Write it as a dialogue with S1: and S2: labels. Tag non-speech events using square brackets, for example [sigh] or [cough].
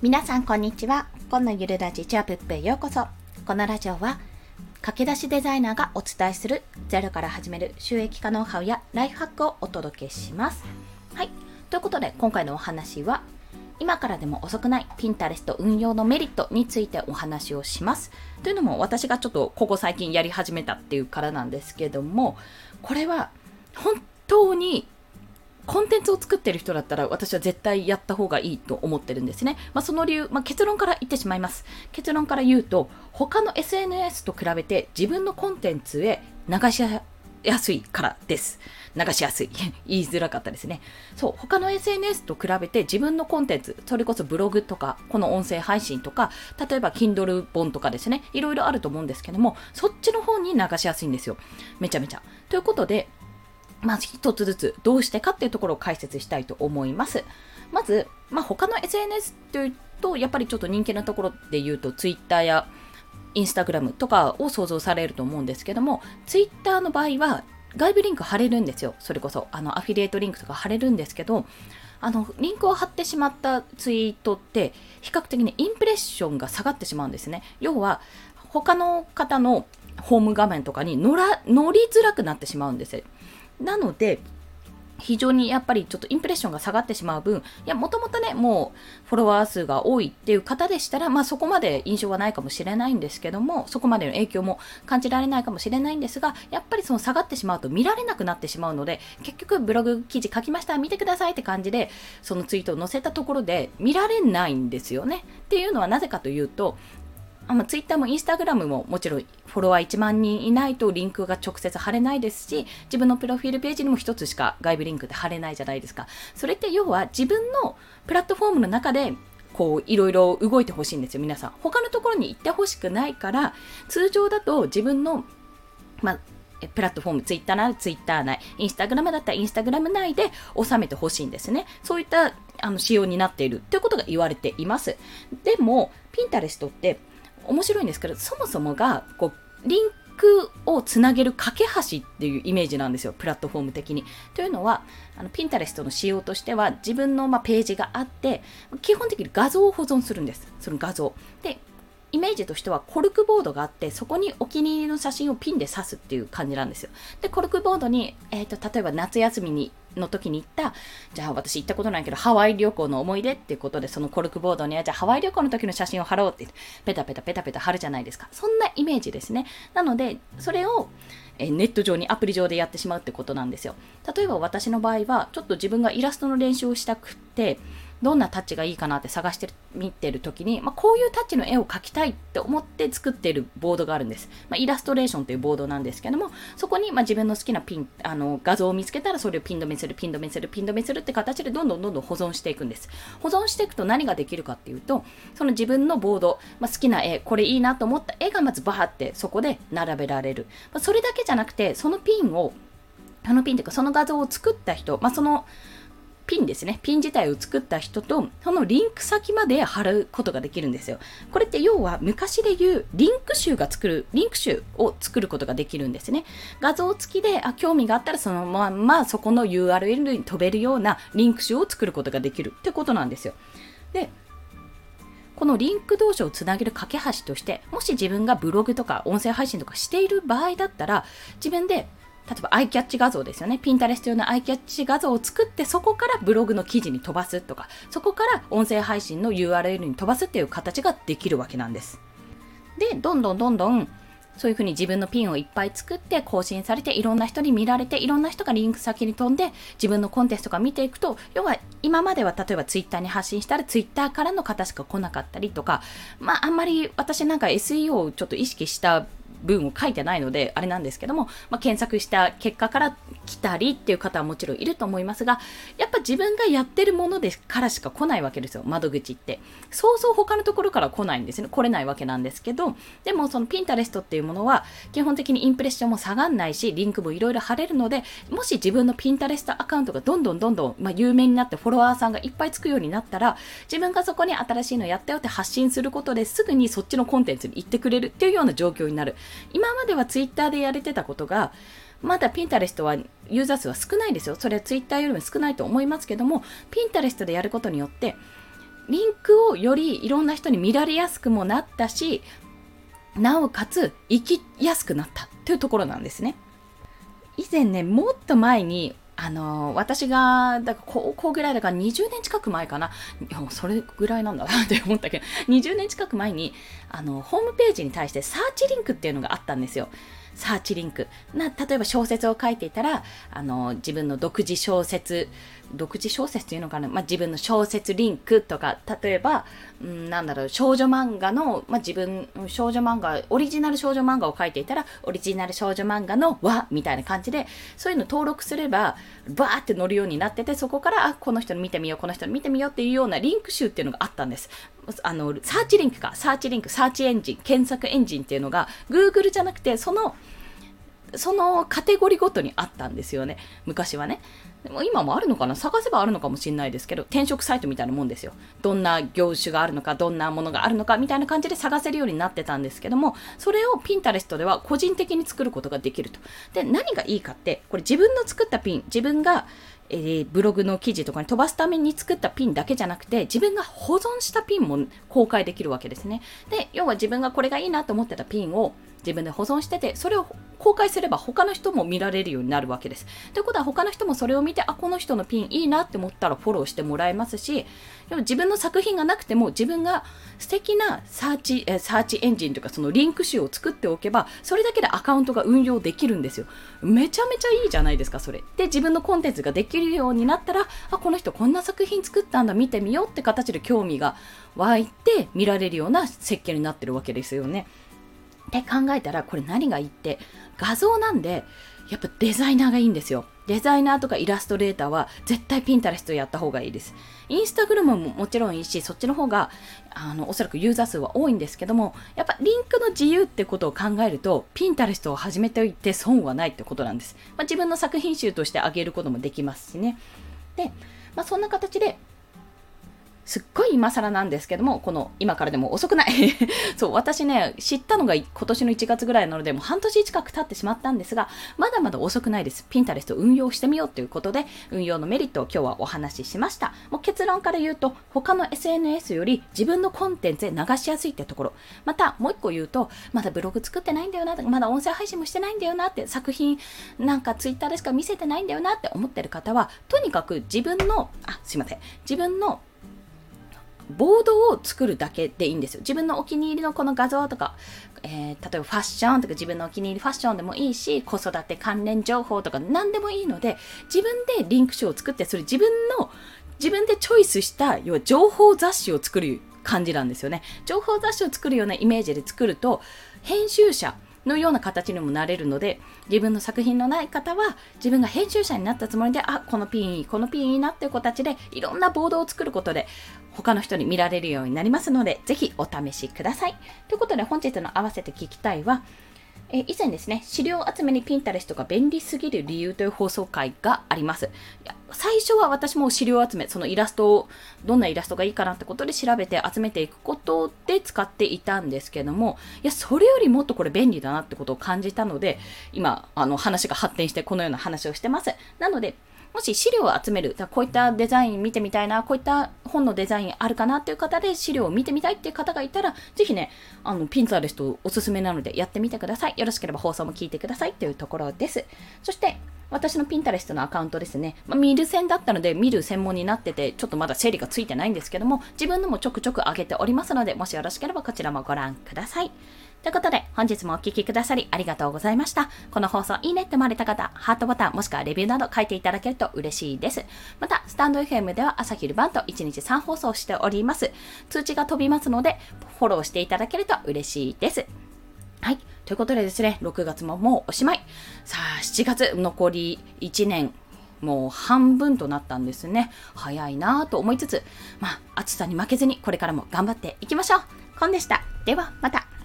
S1: 皆さんこんにちは。今のゆるラジチャプップへようこそ。このラジオは駆け出しデザイナーがお伝えするゼロから始める収益化ノウハウやライフハックをお届けします。はい。ということで今回のお話は今からでも遅くないピンタレスト運用のメリットについてお話をします。というのも私がちょっとここ最近やり始めたっていうからなんですけどもこれは本当にコンテンツを作ってる人だったら私は絶対やった方がいいと思ってるんですね。まあ、その理由、まあ、結論から言ってしまいます。結論から言うと、他の SNS と比べて自分のコンテンツへ流しやすいからです。流しやすい。[laughs] 言いづらかったですね。そう、他の SNS と比べて自分のコンテンツ、それこそブログとか、この音声配信とか、例えば Kindle 本とかですね、いろいろあると思うんですけども、そっちの方に流しやすいんですよ。めちゃめちゃ。ということで、まず一つずつどうしてかっていうところを解説したいと思います。まず、まあ、他の SNS というと、やっぱりちょっと人気なところで言うと、Twitter や Instagram とかを想像されると思うんですけども、Twitter の場合は外部リンク貼れるんですよ。それこそ、あの、アフィリエイトリンクとか貼れるんですけど、あの、リンクを貼ってしまったツイートって、比較的にインプレッションが下がってしまうんですね。要は、他の方のホーム画面とかに乗ら乗りづらくなってしまうんです。なので、非常にやっぱりちょっとインプレッションが下がってしまう分、いや、もともとね、もうフォロワー数が多いっていう方でしたら、まあそこまで印象はないかもしれないんですけども、そこまでの影響も感じられないかもしれないんですが、やっぱりその下がってしまうと見られなくなってしまうので、結局ブログ記事書きました、見てくださいって感じで、そのツイートを載せたところで見られないんですよね。っていうのはなぜかというと、あまあ、ツイッターもインスタグラムももちろんフォロワー1万人いないとリンクが直接貼れないですし、自分のプロフィールページにも1つしか外部リンクで貼れないじゃないですか。それって要は自分のプラットフォームの中でこういろいろ動いてほしいんですよ、皆さん。他のところに行ってほしくないから、通常だと自分の、まあ、プラットフォーム、ツイッターならツイッター内、インスタグラムだったらインスタグラム内で収めてほしいんですね。そういったあの仕様になっているということが言われています。でも、ピンタレストって面白いんですけど、そもそもが、こう、リンクをつなげる架け橋っていうイメージなんですよ、プラットフォーム的に。というのは、あのピンタレストの仕様としては、自分のまページがあって、基本的に画像を保存するんです。その画像。で、イメージとしてはコルクボードがあってそこにお気に入りの写真をピンで刺すっていう感じなんですよでコルクボードに、えーと、例えば夏休みにの時に行ったじゃあ私行ったことないけどハワイ旅行の思い出っていうことでそのコルクボードにはじゃあハワイ旅行の時の写真を貼ろうってペタペタペタペタ貼るじゃないですか。そんなイメージですね。なのでそれをえネット上にアプリ上でやってしまうってことなんですよ。例えば私の場合はちょっと自分がイラストの練習をしたくってどんなタッチがいいかなって探してみてる時に、まあ、こういうタッチの絵を描きたいって思って作っているボードがあるんです。まあ、イラストレーションというボードなんですけども、そこにま自分の好きなピン、あの画像を見つけたらそれをピン止めする、ピン止めする、ピン止めするって形でどんどんどんどん保存していくんです。保存していくと何ができるかっていうと、その自分のボード、まあ、好きな絵、これいいなと思った絵がまずバーってそこで並べられる。まそれだけじゃなくて、そのピンを、あのピンというかその画像を作った人、まあ、そのピンですね。ピン自体を作った人と、そのリンク先まで貼ることができるんですよ。これって要は昔で言うリンク集が作る、リンク集を作ることができるんですね。画像付きで、あ、興味があったらそのまんまそこの URL に飛べるようなリンク集を作ることができるってことなんですよ。で、このリンク同士をつなげる架け橋として、もし自分がブログとか音声配信とかしている場合だったら、自分で例えばアイキャッチ画像ですよね。ピンタレスト用のアイキャッチ画像を作って、そこからブログの記事に飛ばすとか、そこから音声配信の URL に飛ばすっていう形ができるわけなんです。で、どんどんどんどん、そういうふうに自分のピンをいっぱい作って更新されていろんな人に見られていろんな人がリンク先に飛んで自分のコンテストが見ていくと要は今までは例えばツイッターに発信したらツイッターからの方しか来なかったりとかまああんまり私なんか SEO をちょっと意識した文を書いてないので、あれなんですけども、まあ、検索した結果から来たりっていう方はもちろんいると思いますが、やっぱ自分がやってるものでからしか来ないわけですよ、窓口って。そうそう他のところから来ないんですね。来れないわけなんですけど、でもそのピンタレストっていうものは、基本的にインプレッションも下がんないし、リンクもいろいろ貼れるので、もし自分のピンタレストアカウントがどんどんどんどん、まあ、有名になってフォロワーさんがいっぱいつくようになったら、自分がそこに新しいのやったよって発信することですぐにそっちのコンテンツに行ってくれるっていうような状況になる。今まではツイッターでやれてたことが、まだピンタレストはユーザー数は少ないですよ。それはツイッターよりも少ないと思いますけども、ピンタレストでやることによって、リンクをよりいろんな人に見られやすくもなったし、なおかつ生きやすくなったというところなんですね。以前ね、もっと前にあの私が、だから高校ぐらいだから20年近く前かな。いやもう、それぐらいなんだなって思ったけど、20年近く前に、あの、ホームページに対してサーチリンクっていうのがあったんですよ。サーチリンク。な、例えば小説を書いていたら、あの、自分の独自小説、独自小説っていうのかな、まあ、自分の小説リンクとか、例えば、うん、なんだろう、少女漫画の、まあ、自分、少女漫画、オリジナル少女漫画を書いていたら、オリジナル少女漫画の和みたいな感じで、そういうの登録すれば、バーって載るようになってて、そこから、あ、この人に見てみよう、この人に見てみようっていうようなリンク集っていうのがあったんです。あの、サーチリンクか、サーチリンク、サーチエンジン、検索エンジンっていうのが、Google じゃなくて、その、そのカテゴリーごとにあったんですよね。昔はね。でも今もあるのかな？探せばあるのかもしれないですけど、転職サイトみたいなもんですよ。どんな業種があるのか、どんなものがあるのか、みたいな感じで探せるようになってたんですけども、それをピンタレストでは個人的に作ることができると。で、何がいいかって、これ自分の作ったピン、自分がえー、ブログの記事とかに飛ばすために作ったピンだけじゃなくて、自分が保存したピンも公開できるわけですね。で、要は自分がこれがいいなと思ってたピンを自分で保存してて、それを公開すれば他の人も見られるようになるわけです。ということは他の人もそれを見て、あ、この人のピンいいなって思ったらフォローしてもらえますし、でも自分の作品がなくても自分が素敵なサーチ、えサーチエンジンというかそのリンク集を作っておけば、それだけでアカウントが運用できるんですよ。めちゃめちゃいいじゃないですか、それ。で、自分のコンテンツができるようになったら、あ、この人こんな作品作ったんだ、見てみようって形で興味が湧いて見られるような設計になってるわけですよね。って考えたら、これ何がいいって、画像なんで、やっぱデザイナーがいいんですよ。デザイナーとかイラストレーターは絶対ピンタレストやった方がいいです。インスタグラムももちろんいいし、そっちの方が、あの、おそらくユーザー数は多いんですけども、やっぱリンクの自由ってことを考えると、ピンタレストを始めておいて損はないってことなんです。まあ、自分の作品集としてあげることもできますしね。で、まあ、そんな形で、すっごい今更なんですけども、この今からでも遅くない [laughs] そう、私ね、知ったのが今年の1月ぐらいなので、もう半年近く経ってしまったんですが、まだまだ遅くないです。ピンタレスト運用してみようということで、運用のメリットを今日はお話ししました。もう結論から言うと、他の SNS より自分のコンテンツで流しやすいってところ。また、もう一個言うと、まだブログ作ってないんだよな、まだ音声配信もしてないんだよなって、作品なんか Twitter でしか見せてないんだよなって思ってる方は、とにかく自分の、あ、すいません。自分のボードを作るだけでいいんですよ。自分のお気に入りのこの画像とか、えー、例えばファッションとか自分のお気に入りファッションでもいいし、子育て関連情報とか何でもいいので、自分でリンク集を作って、それ自分の、自分でチョイスした、要は情報雑誌を作る感じなんですよね。情報雑誌を作るようなイメージで作ると、編集者、のような形にもなれるので自分の作品のない方は自分が編集者になったつもりであこのピンいいこのピンいいなっていう形でいろんなボードを作ることで他の人に見られるようになりますのでぜひお試しください。ということで本日の合わせて聞きたいはえ以前ですね、資料集めにピンタレストが便利すぎる理由という放送回があります。いや最初は私も資料集め、そのイラストを、どんなイラストがいいかなってことで調べて集めていくことで使っていたんですけども、いや、それよりもっとこれ便利だなってことを感じたので、今、あの話が発展してこのような話をしてます。なので、もし資料を集める、こういったデザイン見てみたいな、こういった本のデザインあるかなっていう方で資料を見てみたいっていう方がいたら、ぜひね、あの、ピンタレストおすすめなのでやってみてください。よろしければ放送も聞いてくださいというところです。そして、私のピンタレストのアカウントですね。まあ、見る専だったので見る専門になってて、ちょっとまだ整理がついてないんですけども、自分のもちょくちょく上げておりますので、もしよろしければこちらもご覧ください。ということで、本日もお聴きくださりありがとうございました。この放送いいねって思われた方、ハートボタンもしくはレビューなど書いていただけると嬉しいです。また、スタンド FM では朝昼晩と1日3放送しております。通知が飛びますので、フォローしていただけると嬉しいです。はい。ということでですね、6月ももうおしまい。さあ、7月残り1年。もう半分となったんですね。早いなぁと思いつつ、まあ、暑さに負けずにこれからも頑張っていきましょう。コンでした。では、また。